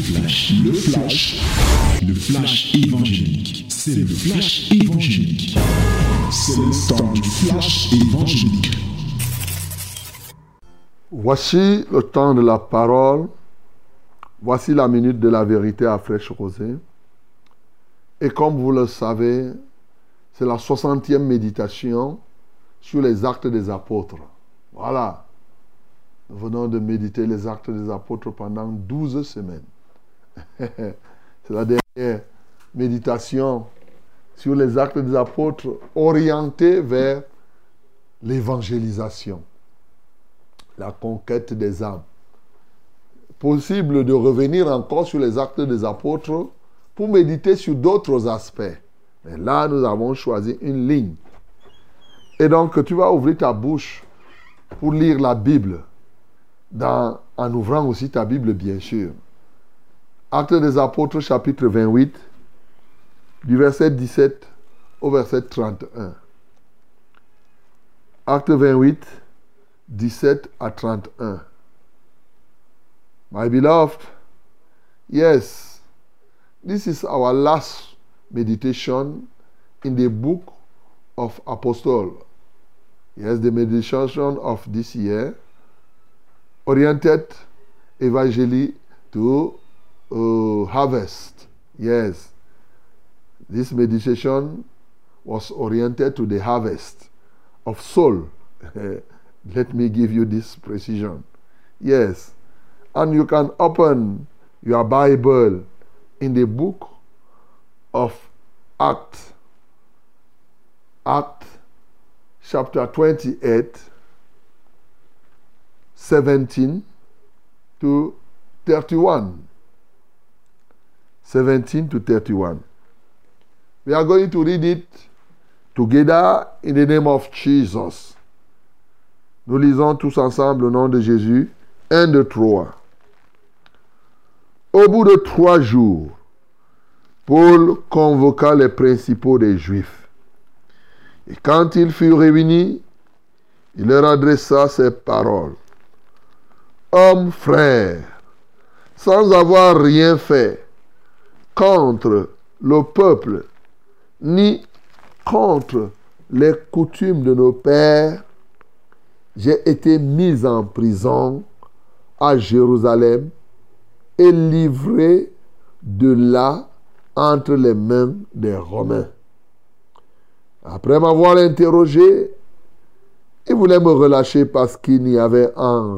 flash, le flash, le flash évangélique. C'est le flash évangélique. C'est le temps du flash évangélique. Voici le temps de la parole. Voici la minute de la vérité à fraîche rosée. Et comme vous le savez, c'est la 60e méditation sur les actes des apôtres. Voilà. Nous venons de méditer les actes des apôtres pendant 12 semaines. c'est la dernière méditation sur les actes des apôtres orientée vers l'évangélisation, la conquête des âmes. Possible de revenir encore sur les actes des apôtres pour méditer sur d'autres aspects. Mais là, nous avons choisi une ligne. Et donc, tu vas ouvrir ta bouche pour lire la Bible, en ouvrant aussi ta Bible, bien sûr. Actes des Apôtres, chapitre 28, du verset 17 au verset 31. Acte 28, 17 à 31. My beloved, yes, this is our last meditation in the book of Apostle. Yes, the meditation of this year oriented evangelically to uh, harvest. Yes, this meditation was oriented to the harvest of soul. Let me give you this precision. Yes, and you can open your Bible in the book of Acts. Act chapter 28, 17 to 31. 17 to 31. We are going to read it together in the name of Jesus. Nous lisons tous ensemble le nom de Jésus. 1, 2, 3. Au bout de trois jours, Paul convoqua les principaux des Juifs. Et quand ils furent réunis, il leur adressa ces paroles. Hommes frères, sans avoir rien fait contre le peuple, ni contre les coutumes de nos pères, j'ai été mis en prison à Jérusalem et livré de là entre les mains des Romains. Après m'avoir interrogé, il voulait me relâcher parce qu'il n'y avait en,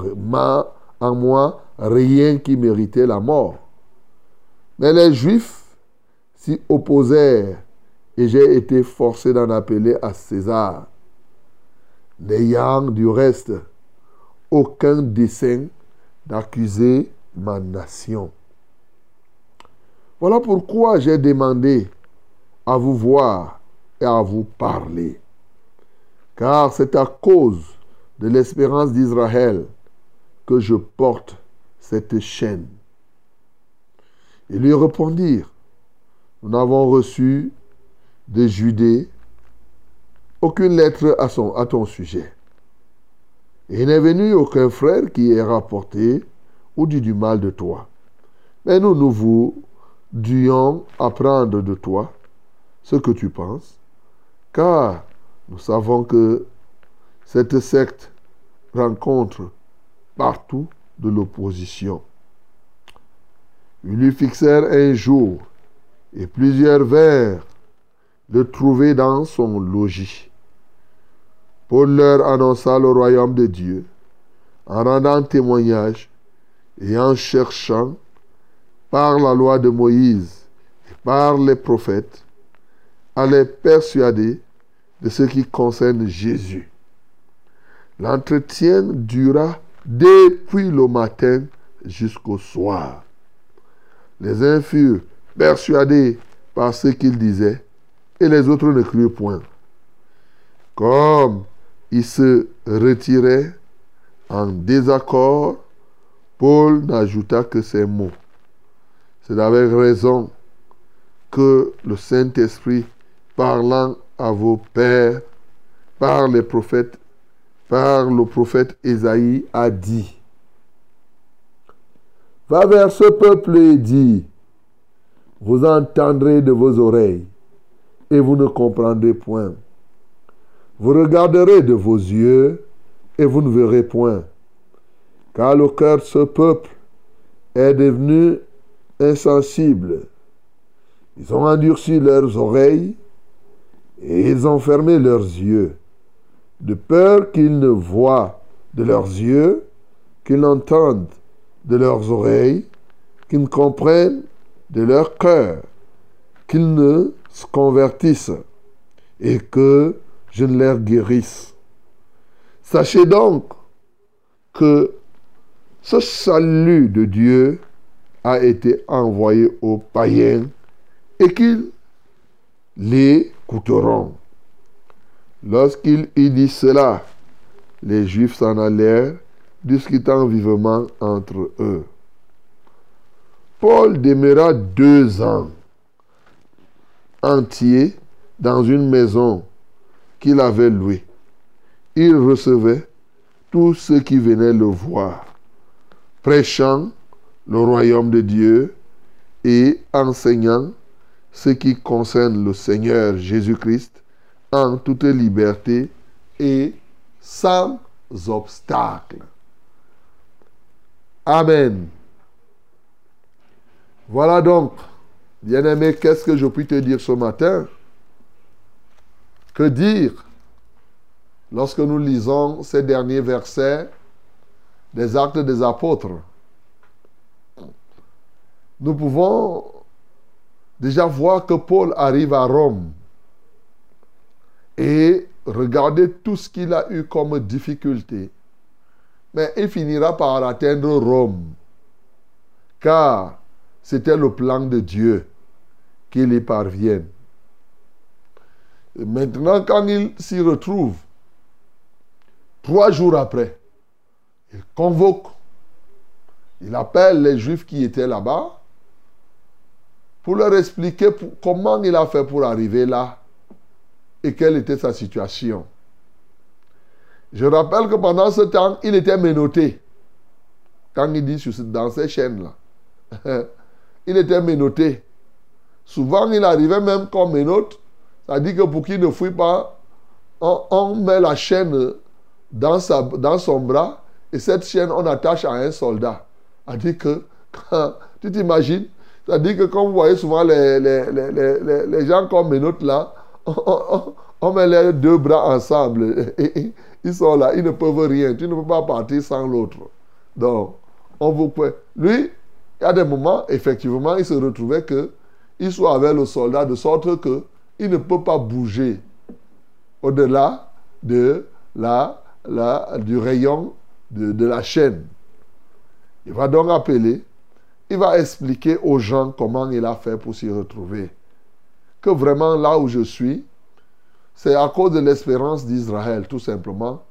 en moi rien qui méritait la mort. Mais les Juifs s'y opposèrent et j'ai été forcé d'en appeler à César, n'ayant du reste aucun dessein d'accuser ma nation. Voilà pourquoi j'ai demandé à vous voir et à vous parler. Car c'est à cause de l'espérance d'Israël que je porte cette chaîne. Ils lui répondirent, nous n'avons reçu de Judée aucune lettre à, ton sujet. Et il n'est venu aucun frère qui ait rapporté ou dit du mal de toi. Mais nous, nous voulions apprendre de toi ce que tu penses, car nous savons que cette secte rencontre partout de l'opposition. Ils lui fixèrent un jour et plusieurs vers le trouver dans son logis. Paul leur annonça le royaume de Dieu en rendant témoignage et en cherchant par la loi de Moïse et par les prophètes à les persuader de ce qui concerne Jésus. L'entretien dura depuis le matin jusqu'au soir. Les uns furent persuadés par ce qu'il disait et les autres ne crurent point. Comme ils se retiraient en désaccord, Paul n'ajouta que ces mots. C'est avec raison que le Saint-Esprit, parlant à vos pères, par les prophètes, par le prophète Ésaïe, a dit. Va vers ce peuple et dit, vous entendrez de vos oreilles et vous ne comprendrez point. Vous regarderez de vos yeux et vous ne verrez point. Car le cœur de ce peuple est devenu insensible. Ils ont endurci leurs oreilles et ils ont fermé leurs yeux, de peur qu'ils ne voient de leurs yeux, qu'ils n'entendent de leurs oreilles, qu'ils ne comprennent de leur cœur, qu'ils ne se convertissent et que je ne les guérisse. Sachez donc que ce salut de Dieu a été envoyé aux païens et qu'ils l'écouteront. Lorsqu'il y dit cela, les Juifs s'en allèrent, discutant vivement entre eux. Paul demeura deux ans entiers dans une maison qu'il avait louée. Il recevait tous ceux qui venaient le voir, prêchant le royaume de Dieu et enseignant ce qui concerne le Seigneur Jésus-Christ en toute liberté et sans obstacle. Amen. Voilà donc, bien-aimé, qu'est-ce que je puis te dire ce matin? Que dire? Lorsque nous lisons ces derniers versets des actes des apôtres Nous pouvons déjà voir que Paul arrive à Rome et regarder tout ce qu'il a eu comme difficulté. Mais il finira par atteindre Rome, car c'était le plan de Dieu qu'il y parvienne. Maintenant, quand il s'y retrouve, trois jours après, il convoque, il appelle les Juifs qui étaient là-bas pour leur expliquer comment il a fait pour arriver là et quelle était sa situation. Je rappelle que pendant ce temps, il était menotté. Quand il dit dans ces chaînes-là. il était menotté. Souvent, il arrivait même comme menotte. Dit que pour qu'il ne fouille pas, on, met la chaîne dans, son bras et cette chaîne, on attache à un soldat. Dit que, tu t'imagines, dit que comme vous voyez souvent les, gens comme menottes là, on, met les deux bras ensemble. Ils sont là, ils ne peuvent rien. Tu ne peux pas partir sans l'autre. Donc, on vous. Lui, il y a des moments, effectivement, il se retrouvait que il soit avec le soldat de sorte que il ne peut pas bouger au-delà de la, la, du rayon de, de la chaîne. Il va donc appeler, il va expliquer aux gens comment il a fait pour s'y retrouver. Que vraiment là où je suis, c'est à cause de l'espérance d'Israël, tout simplement.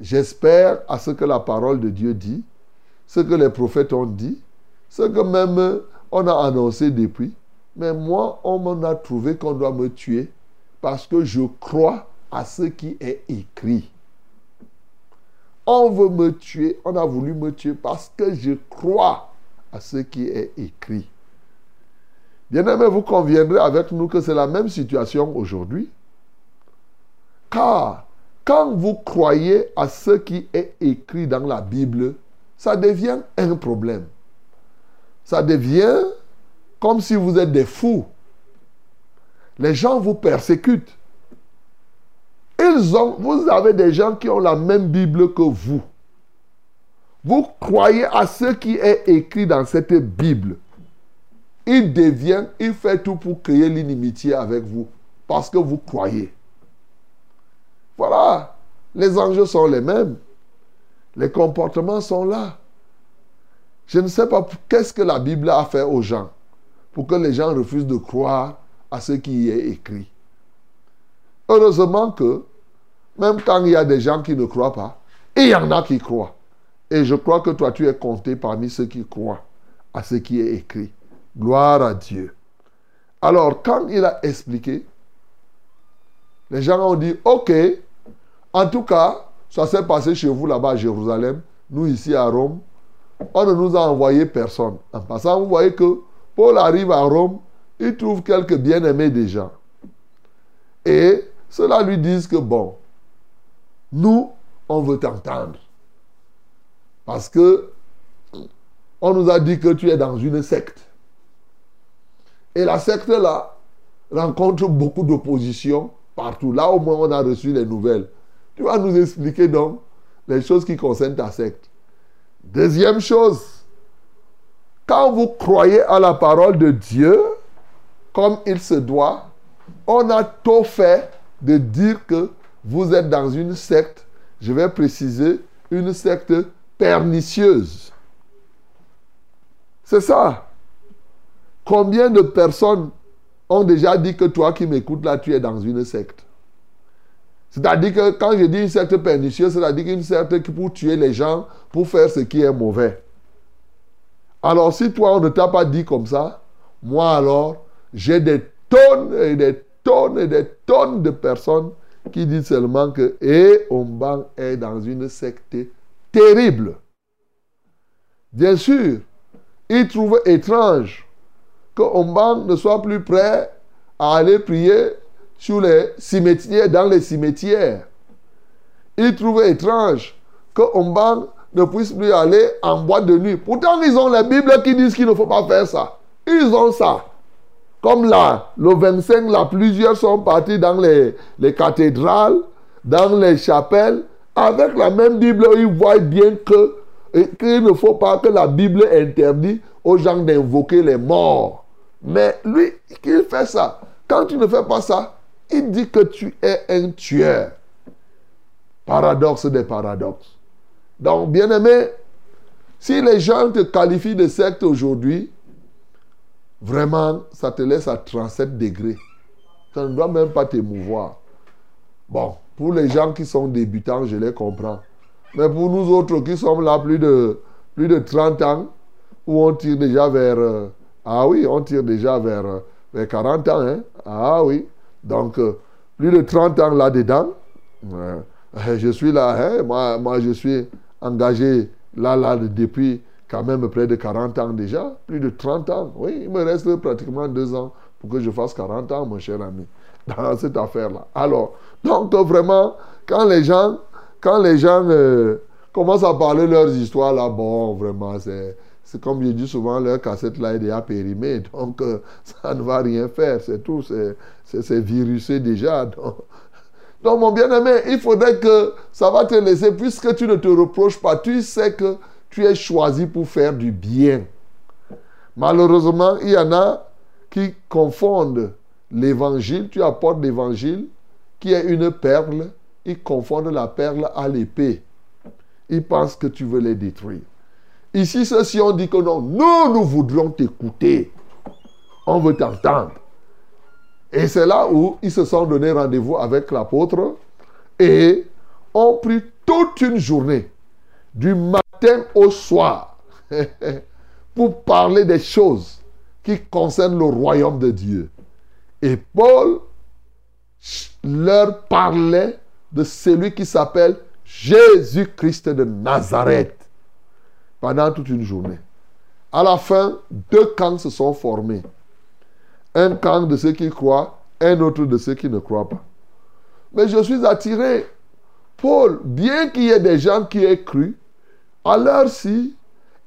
J'espère à ce que la parole de Dieu dit, ce que les prophètes ont dit, ce que même on a annoncé depuis. Mais moi, on m'en a trouvé qu'on doit me tuer parce que je crois à ce qui est écrit. On veut me tuer, on a voulu me tuer parce que je crois à ce qui est écrit. Bien aimé, vous conviendrez avec nous que c'est la même situation aujourd'hui. Car quand vous croyez à ce qui est écrit dans la Bible, ça devient un problème. Ça devient comme si vous êtes des fous. Les gens vous persécutent. Ils ont, vous avez des gens qui ont la même Bible que vous. Vous croyez à ce qui est écrit dans cette Bible. Il devient, il fait tout pour créer l'inimitié avec vous parce que vous croyez. Voilà, les enjeux sont les mêmes. Les comportements sont là. Je ne sais pas qu'est-ce que la Bible a fait aux gens pour que les gens refusent de croire à ce qui y est écrit. Heureusement que même quand il y a des gens qui ne croient pas, il y en a qui croient. Et je crois que toi, tu es compté parmi ceux qui croient à ce qui est écrit. Gloire à Dieu. Alors, quand il a expliqué, les gens ont dit, OK, en tout cas, ça s'est passé chez vous là-bas à Jérusalem, nous ici à Rome. on ne nous a envoyé personne. En passant, vous voyez que Paul arrive à Rome, il trouve quelques bien-aimés déjà. Et cela lui dit que, bon, nous, on veut t'entendre. Parce que on nous a dit que tu es dans une secte. Et la secte-là rencontre beaucoup d'opposition partout. Là, au moins, on a reçu les nouvelles. Tu vas nous expliquer donc les choses qui concernent ta secte. Deuxième chose, quand vous croyez à la parole de Dieu, comme il se doit, on a tout fait de dire que vous êtes dans une secte, je vais préciser, une secte pernicieuse. C'est ça. Combien de personnes ont déjà dit que toi qui m'écoutes là, tu es dans une secte C'est-à-dire que quand je dis une secte pernicieuse, c'est-à-dire une secte qui pour tuer les gens, pour faire ce qui est mauvais. Alors si toi on ne t'a pas dit comme ça, moi alors, j'ai des tonnes et des tonnes et des tonnes de personnes qui disent seulement que et Omban est dans une secte terrible. Bien sûr, ils trouvent étrange que Omban ne soit plus prêt à aller prier sur les cimetières, dans les cimetières. Ils trouvent étrange que Omban ne puisse plus aller en boîte de nuit. Pourtant, ils ont la Bible qui disent qu'il ne faut pas faire ça. Ils ont ça. Comme là, le 25, là, plusieurs sont partis dans les, les cathédrales, dans les chapelles, avec la même Bible, ils voient bien que qu'il ne faut pas que la Bible interdit aux gens d'invoquer les morts. Mais lui, qu'il fait ça. Quand tu ne fais pas ça, il dit que tu es un tueur. Paradoxe des paradoxes. Donc, bien aimé, si les gens te qualifient de secte aujourd'hui, vraiment, ça te laisse à 37 degrés. Ça ne doit même pas t'émouvoir. Bon, pour les gens qui sont débutants, je les comprends. Mais pour nous autres qui sommes là plus de, plus de 30 ans, où on tire déjà vers... Euh, ah oui, on tire déjà vers, euh, vers 40 ans. Hein? Ah oui. Donc, euh, plus de 30 ans là-dedans. je suis là, hein? moi, moi je suis engagé là, là, depuis quand même près de 40 ans déjà. Plus de 30 ans. Oui, il me reste pratiquement deux ans pour que je fasse 40 ans, mon cher ami, dans cette affaire-là. Alors, donc vraiment, quand les gens quand les gens euh, commencent à parler leurs histoires, là, bon, vraiment, c'est, c'est comme je dis souvent, leur cassette là est déjà périmée, donc euh, ça ne va rien faire, c'est tout, c'est, virusé déjà. Donc mon bien-aimé, il faudrait que ça va te laisser, puisque tu ne te reproches pas, tu sais que tu es choisi pour faire du bien. Malheureusement, il y en a qui confondent l'évangile, tu apportes l'évangile, qui est une perle, ils confondent la perle à l'épée. Ils pensent que tu veux les détruire. Ici, ceux-ci ont dit que non, nous, nous voudrions t'écouter. On veut t'entendre. Et c'est là où ils se sont donné rendez-vous avec l'apôtre et ont pris toute une journée, du matin au soir, pour parler des choses qui concernent le royaume de Dieu. Et Paul leur parlait de celui qui s'appelle Jésus-Christ de Nazareth pendant toute une journée. À la fin, deux camps se sont formés. Un camp de ceux qui croient, un autre de ceux qui ne croient pas. Mais je suis attiré. Paul, bien qu'il y ait des gens qui aient cru, à l'heure-ci,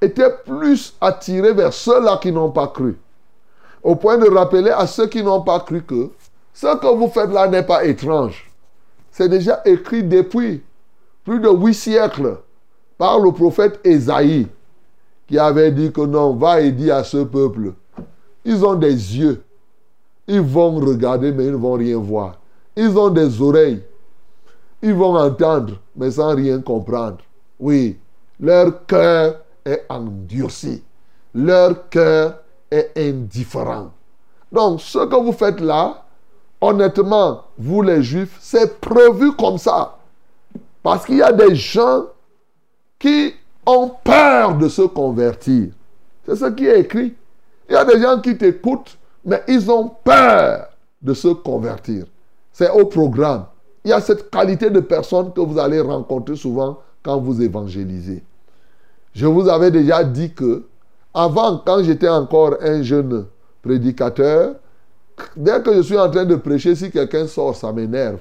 était plus attiré vers ceux-là qui n'ont pas cru. Au point de rappeler à ceux qui n'ont pas cru que ce que vous faites là n'est pas étrange. C'est déjà écrit depuis plus de huit siècles par le prophète Esaïe qui avait dit que non, va et dis à ce peuple, ils ont des yeux, ils vont regarder mais ils ne vont rien voir. Ils ont des oreilles, ils vont entendre mais sans rien comprendre. Oui, leur cœur est endurci, leur cœur est indifférent. Donc ce que vous faites là, honnêtement, vous les juifs, c'est prévu comme ça. Parce qu'il y a des gens qui ont peur de se convertir. C'est ce qui est écrit. Il y a des gens qui t'écoutent, mais ils ont peur de se convertir. C'est au programme. Il y a cette qualité de personnes que vous allez rencontrer souvent quand vous évangélisez. Je vous avais déjà dit que, avant, quand j'étais encore un jeune prédicateur, dès que je suis en train de prêcher, si quelqu'un sort, ça m'énerve.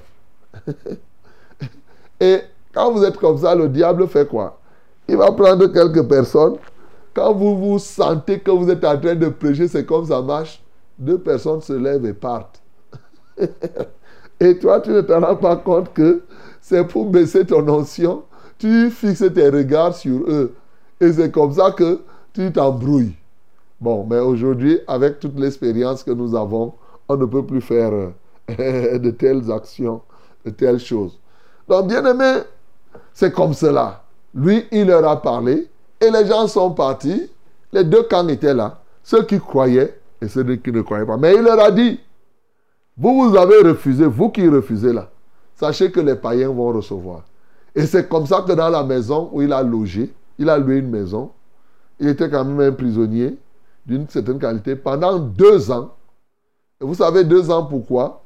Et quand vous êtes comme ça, le diable fait quoi? Il va prendre quelques personnes. Quand vous vous sentez que vous êtes en train de prêcher, c'est comme ça marche. Deux personnes se lèvent et partent. et toi, tu ne te rends pas compte que c'est pour baisser ton onction. Tu fixes tes regards sur eux. Et c'est comme ça que tu t'embrouilles. Bon, mais aujourd'hui, avec toute l'expérience que nous avons, on ne peut plus faire euh, de telles actions, de telles choses. Donc, bien aimé, c'est comme cela. Lui, il leur a parlé et les gens sont partis. Les deux camps étaient là. Ceux qui croyaient et ceux qui ne croyaient pas. Mais il leur a dit, vous, vous avez refusé, vous qui refusez là, sachez que les païens vont recevoir. Et c'est comme ça que dans la maison où il a logé, il a loué une maison, il était quand même un prisonnier d'une certaine qualité pendant deux ans. Et vous savez deux ans pourquoi?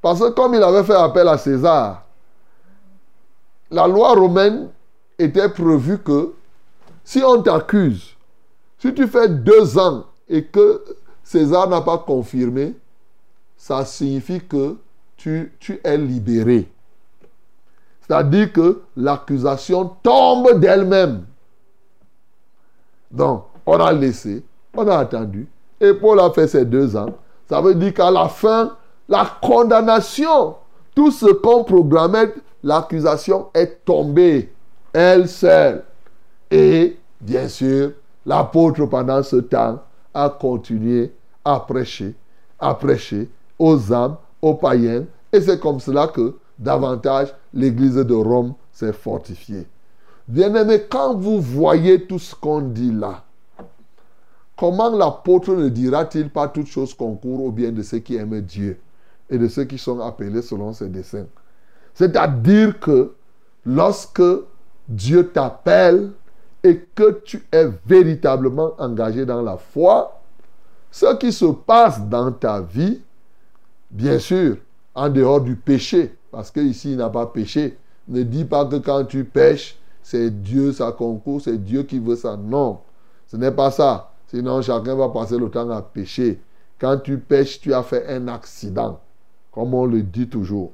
Parce que comme il avait fait appel à César, la loi romaine était prévue que si on t'accuse, si tu fais deux ans et que César n'a pas confirmé, ça signifie que tu, tu es libéré. C'est-à-dire que l'accusation tombe d'elle-même. Donc, on a laissé, on a attendu. Et Paul a fait ces deux ans. Ça veut dire qu'à la fin, la condamnation, tout ce qu'on programmait, l'accusation est tombée, elle seule. Et, bien sûr, l'apôtre, pendant ce temps, a continué à prêcher, à prêcher aux âmes, aux païens. Et c'est comme cela que, davantage, l'église de Rome s'est fortifiée. Bien-aimé, quand vous voyez tout ce qu'on dit là, comment l'apôtre ne dira-t-il pas toutes choses concourent au bien de ceux qui aiment Dieu et de ceux qui sont appelés selon ses desseins? C'est-à-dire que lorsque Dieu t'appelle et que tu es véritablement engagé dans la foi, ce qui se passe dans ta vie, bien sûr, en dehors du péché, parce qu'ici il n'a pas péché, ne dis pas que quand tu pêches, c'est Dieu, ça concourt, c'est Dieu qui veut ça. Non, ce n'est pas ça. Sinon, chacun va passer le temps à pécher. Quand tu pêches, tu as fait un accident, comme on le dit toujours.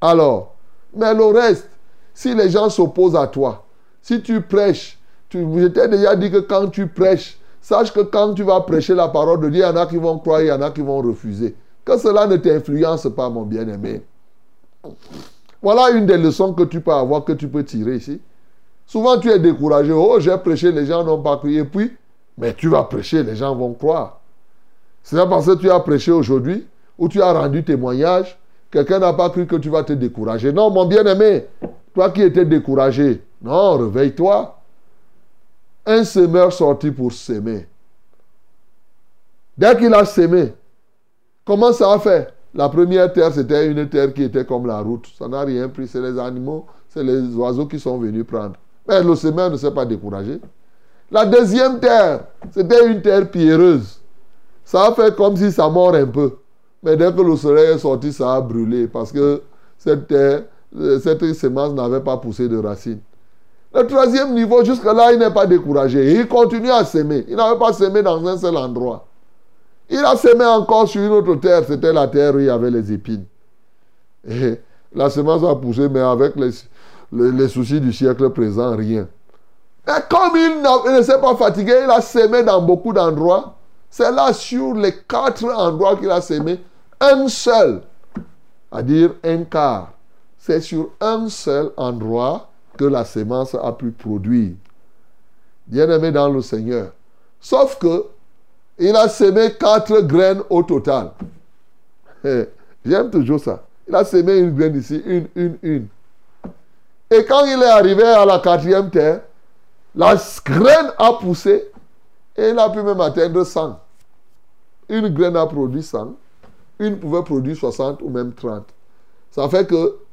Alors, mais le reste, si les gens s'opposent à toi, si tu prêches, je t'ai déjà dit que quand tu prêches, sache que quand tu vas prêcher la parole de Dieu, il y en a qui vont croire, il y en a qui vont refuser. Que cela ne t'influence pas, mon bien-aimé. Voilà une des leçons que tu peux avoir, que tu peux tirer ici. Souvent, tu es découragé. Oh, j'ai prêché, les gens n'ont pas cru. Et puis, mais tu vas prêcher, les gens vont croire. C'est pas parce que tu as prêché aujourd'hui ou tu as rendu témoignage, quelqu'un n'a pas cru que tu vas te décourager. Non, mon bien-aimé, toi qui étais découragé, non, réveille-toi. Un semeur sorti pour s'aimer. Dès qu'il a sémé, comment ça a fait? La première terre, c'était une terre qui était comme la route. Ça n'a rien pris. C'est les animaux, c'est les oiseaux qui sont venus prendre. Mais le semeur ne s'est pas découragé. La deuxième terre, c'était une terre pierreuse. Ça a fait comme si ça mord un peu. Mais dès que le soleil est sorti, ça a brûlé parce que cette terre, cette semence n'avait pas poussé de racines. Le troisième niveau, jusque-là, il n'est pas découragé. Il continue à s'aimer. Il n'avait pas semé dans un seul endroit. Il a semé encore sur une autre terre. C'était la terre où il y avait les épines. La semence a poussé, mais avec les, les, soucis du siècle présent, rien. Et comme il, ne s'est pas fatigué, il a semé dans beaucoup d'endroits. C'est là sur les quatre endroits qu'il a semé, un seul, à dire un quart. C'est sur un seul endroit que la semence a pu produire. Bien-aimé dans le Seigneur. Sauf que il a semé quatre graines au total. J'aime toujours ça. Il a semé une graine ici, une, une, une. Et quand il est arrivé à la quatrième terre, la graine a poussé et il a pu même atteindre 100. Une graine a produit 100, une pouvait produire 60 ou même 30. Ça fait que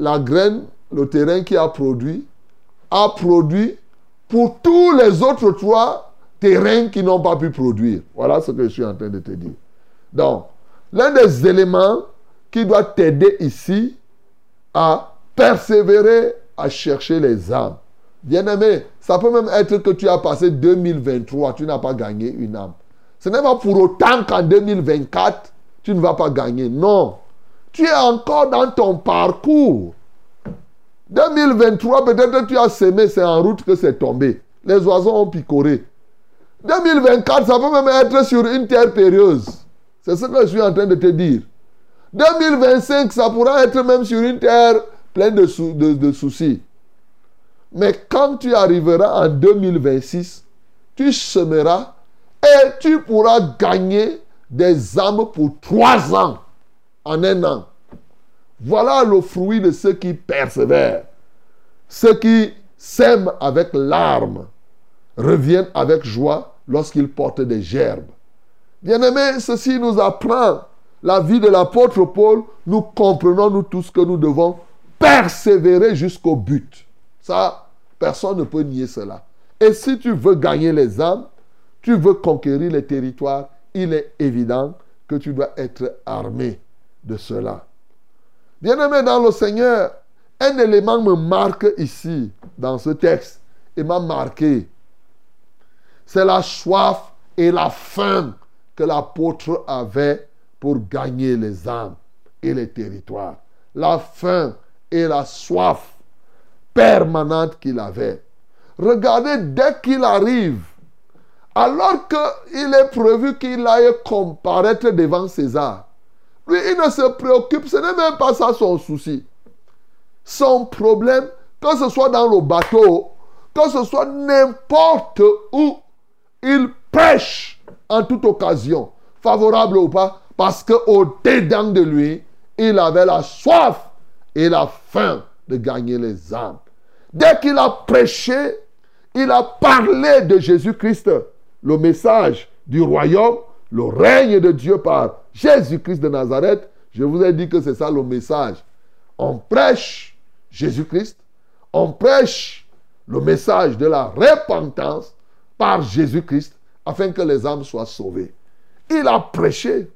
la graine, le terrain qui a produit, a produit pour tous les autres trois terrains qui n'ont pas pu produire. Voilà ce que je suis en train de te dire. Donc, l'un des éléments qui doit t'aider ici à persévérer à chercher les âmes. Bien-aimé, Ça peut même être que tu as passé 2023, tu n'as pas gagné une âme. Ce n'est pas pour autant qu'en 2024, tu ne vas pas gagner. Non. Tu es encore dans ton parcours. 2023, peut-être tu as semé, c'est en route que c'est tombé. Les oiseaux ont picoré. 2024, ça peut même être sur une terre périlleuse. C'est ce que je suis en train de te dire. 2025, ça pourra être même sur une terre pleine de, de soucis. Mais quand tu arriveras en 2026, tu semeras et tu pourras gagner des âmes pour trois ans en un an. Voilà le fruit de ceux qui persévèrent. Ceux qui sèment avec larmes reviennent avec joie lorsqu'ils portent des gerbes. Bien-aimés, ceci nous apprend la vie de l'apôtre Paul. Nous comprenons, nous tous, que nous devons persévérer jusqu'au but. Ça, personne ne peut nier cela. Et si tu veux gagner les âmes, tu veux conquérir les territoires, il est évident que tu dois être armé de cela. Bien-aimé dans le Seigneur, un élément me marque ici, dans ce texte, et m'a marqué. C'est la soif et la faim que l'apôtre avait pour gagner les âmes et les territoires. La faim et la soif permanente qu'il avait. Regardez, dès qu'il arrive, alors qu'il est prévu qu'il aille comparaître devant César, lui, il ne se préoccupe, ce n'est même pas ça son souci. Son problème, que ce soit dans le bateau, que ce soit n'importe où, il pêche en toute occasion, favorable ou pas, parce qu'au dedans de lui, il avait la soif et la faim de gagner les âmes. Dès qu'il a prêché, il a parlé de Jésus-Christ, le message du royaume, le règne de Dieu par Jésus-Christ de Nazareth. Je vous ai dit que c'est ça le message. On prêche Jésus-Christ, on prêche le message de la repentance par Jésus-Christ afin que les âmes soient sauvées. Il a prêché.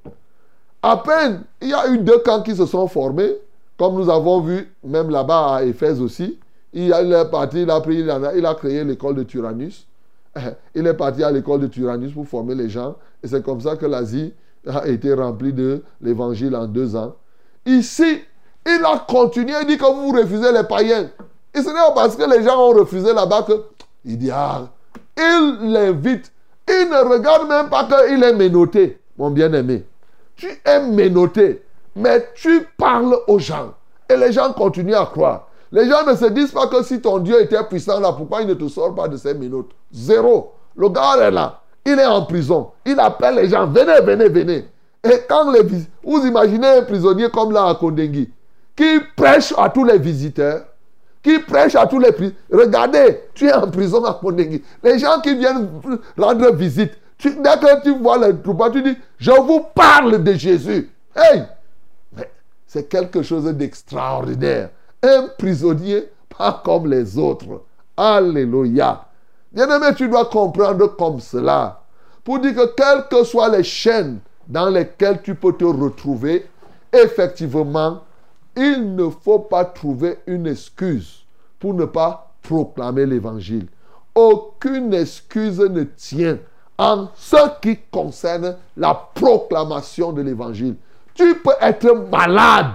À peine, il y a eu deux camps qui se sont formés, comme nous avons vu même là-bas à Éphèse aussi. Il est parti, il a, pris, il a, il a créé l'école de Tyrannus. Il est parti à l'école de Tyrannus pour former les gens. Et c'est comme ça que l'Asie a été remplie de l'évangile en deux ans. Ici, il a continué, il dit que vous refusez les païens. Et ce n'est pas parce que les gens ont refusé là-bas que. Il dit, ah, il l'invite. Il ne regarde même pas qu'il est menotté, mon bien-aimé. Tu es menotté, mais tu parles aux gens. Et les gens continuent à croire. Les gens ne se disent pas que si ton Dieu était puissant là, pourquoi il ne te sort pas de ces menottes Zéro. Le gars est là. Il est en prison. Il appelle les gens. Venez, venez, venez. Et quand les vous imaginez un prisonnier comme là à Kondengui, qui prêche à tous les visiteurs, qui prêche à tous les prisonniers. Regardez, tu es en prison à Kondengui. Les gens qui viennent rendre visite, dès que tu vois les troupes, tu dis, je vous parle de Jésus. Hey! C'est quelque chose d'extraordinaire. Un prisonnier, pas comme les autres. Alléluia. Bien-aimé, tu dois comprendre comme cela. Pour dire que quelles que soient les chaînes dans lesquelles tu peux te retrouver, effectivement, il ne faut pas trouver une excuse pour ne pas proclamer l'évangile. Aucune excuse ne tient en ce qui concerne la proclamation de l'évangile. Tu peux être malade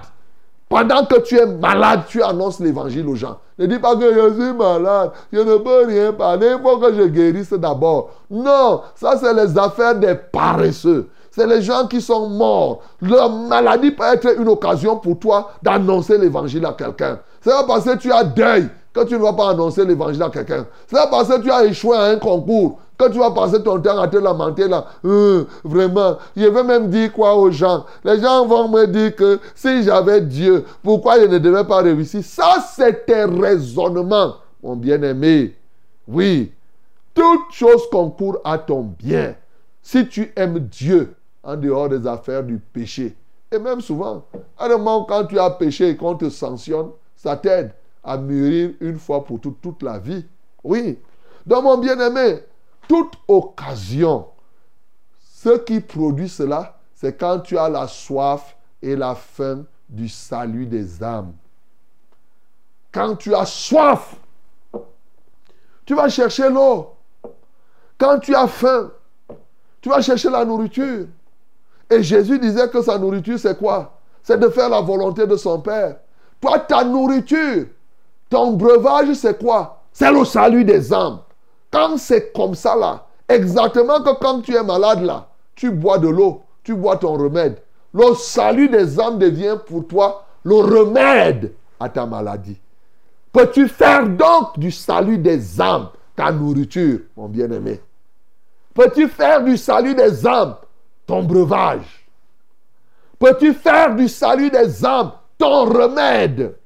pendant que tu es malade, tu annonces l'évangile aux gens. Ne dis pas que je suis malade, je ne peux rien parler, il faut que je guérisse d'abord. Non, ça c'est les affaires des paresseux. C'est les gens qui sont morts. Leur maladie peut être une occasion pour toi d'annoncer l'évangile à quelqu'un. C'est pas parce que tu as deuil que tu ne vas pas annoncer l'évangile à quelqu'un. C'est pas parce que tu as échoué à un concours quand tu vas passer ton temps à te lamenter là, euh, vraiment, je vais même dire quoi aux gens? Les gens vont me dire que si j'avais Dieu, pourquoi je ne devais pas réussir? Ça, c'est un raisonnement, mon bien-aimé. Oui, toute chose concourt à ton bien. Si tu aimes Dieu en dehors des affaires du péché, et même souvent, à un moment quand tu as péché et qu'on te sanctionne, ça t'aide à mûrir une fois pour toutes toute la vie. Oui. Donc, mon bien-aimé, toute occasion, ce qui produit cela, c'est quand tu as la soif et la faim du salut des âmes. Quand tu as soif, Tu vas chercher l'eau. Quand tu as faim, tu vas chercher la nourriture. Et Jésus disait que sa nourriture, c'est quoi? C'est de faire la volonté de son Père. Toi, ta nourriture, ton breuvage, c'est quoi? C'est le salut des âmes. Quand c'est comme ça, là, exactement que quand tu es malade, là, tu bois de l'eau, tu bois ton remède. Le salut des âmes devient pour toi le remède à ta maladie. Peux-tu faire donc du salut des âmes ta nourriture, mon bien-aimé? Peux-tu faire du salut des âmes ton breuvage? Peux-tu faire du salut des âmes ton remède?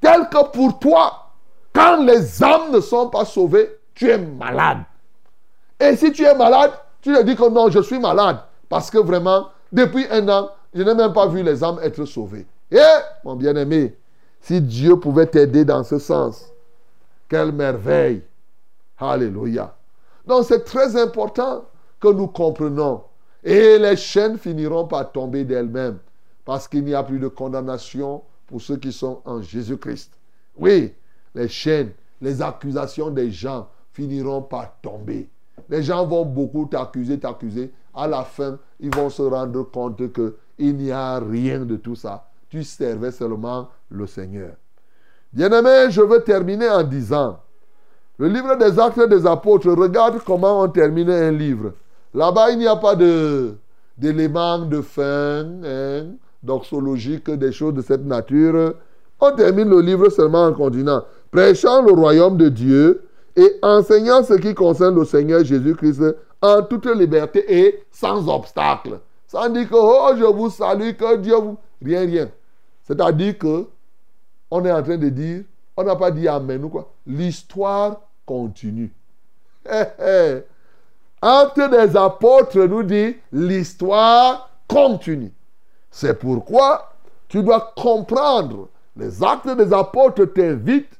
Tel que pour toi, quand les âmes ne sont pas sauvées, tu es malade. Et si tu es malade, tu te dis que non, je suis malade. Parce que vraiment, depuis un an, je n'ai même pas vu les âmes être sauvées. Et, mon bien-aimé, si Dieu pouvait t'aider dans ce sens, quelle merveille. Alléluia. Donc c'est très important que nous comprenions. Et les chaînes finiront par tomber d'elles-mêmes. Parce qu'il n'y a plus de condamnation pour ceux qui sont en Jésus-Christ. Oui, les chaînes, les accusations des gens finiront par tomber. Les gens vont beaucoup t'accuser, t'accuser. À la fin, ils vont se rendre compte qu'il n'y a rien de tout ça. Tu servais seulement le Seigneur. Bien-aimé, je veux terminer en disant, le livre des actes des apôtres, regarde comment on termine un livre. Là-bas, il n'y a pas d'éléments de fin, hein, doxologique, des choses de cette nature. On termine le livre seulement en continuant. Prêchant le royaume de Dieu et enseignant ce qui concerne le Seigneur Jésus-Christ en toute liberté et sans obstacle. Sans dire que, oh, je vous salue, que Dieu vous... Rien, rien. C'est-à-dire que on est en train de dire, on n'a pas dit Amen ou quoi. L'histoire continue. Acte des apôtres nous dit, l'histoire continue. C'est pourquoi tu dois comprendre. Les actes des apôtres t'invitent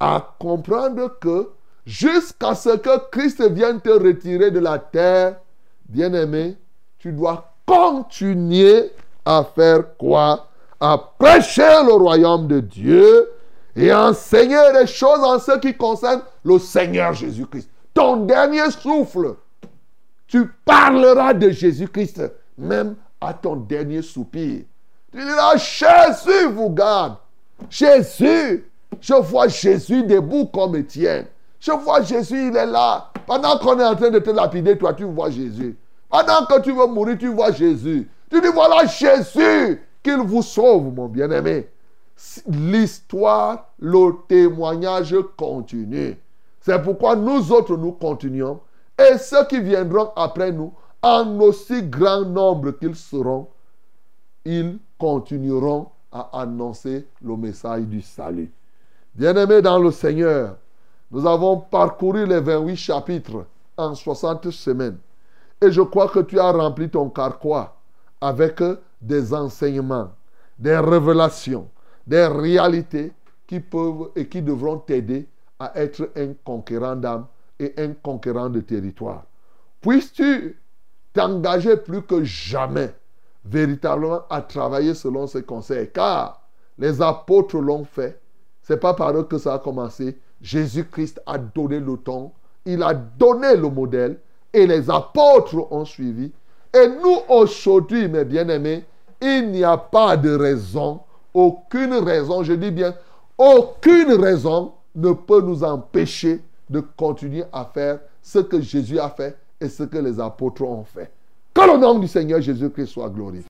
à comprendre que jusqu'à ce que Christ vienne te retirer de la terre, bien-aimé, tu dois continuer à faire quoi? À prêcher le royaume de Dieu et enseigner les choses en ce qui concerne le Seigneur Jésus-Christ. Ton dernier souffle, tu parleras de Jésus-Christ, même à ton dernier soupir. Tu diras, Jésus vous garde. Jésus, je vois Jésus debout comme Étienne. Je vois Jésus, il est là. Pendant qu'on est en train de te lapider, toi, tu vois Jésus. Pendant que tu veux mourir, tu vois Jésus. Tu dis, voilà Jésus qu'il vous sauve, mon bien-aimé. L'histoire, le témoignage continue. C'est pourquoi nous autres, nous continuons. Et ceux qui viendront après nous, en aussi grand nombre qu'ils seront, ils continueront à annoncer le message du salut. Bien-aimés dans le Seigneur, nous avons parcouru les 28 chapitres en 60 semaines. Et je crois que tu as rempli ton carquois avec des enseignements, des révélations, des réalités qui peuvent et qui devront t'aider à être un conquérant d'âme et un conquérant de territoire. Puisses-tu t'engager plus que jamais véritablement à travailler selon ces conseils, car les apôtres l'ont fait. C'est pas par eux que ça a commencé. Jésus-Christ a donné le ton, il a donné le modèle et les apôtres ont suivi. Et nous aujourd'hui, mes bien-aimés, il n'y a pas de raison, aucune raison, je dis bien, aucune raison ne peut nous empêcher de continuer à faire ce que Jésus a fait et ce que les apôtres ont fait. Que le nom du Seigneur Jésus-Christ soit glorifié.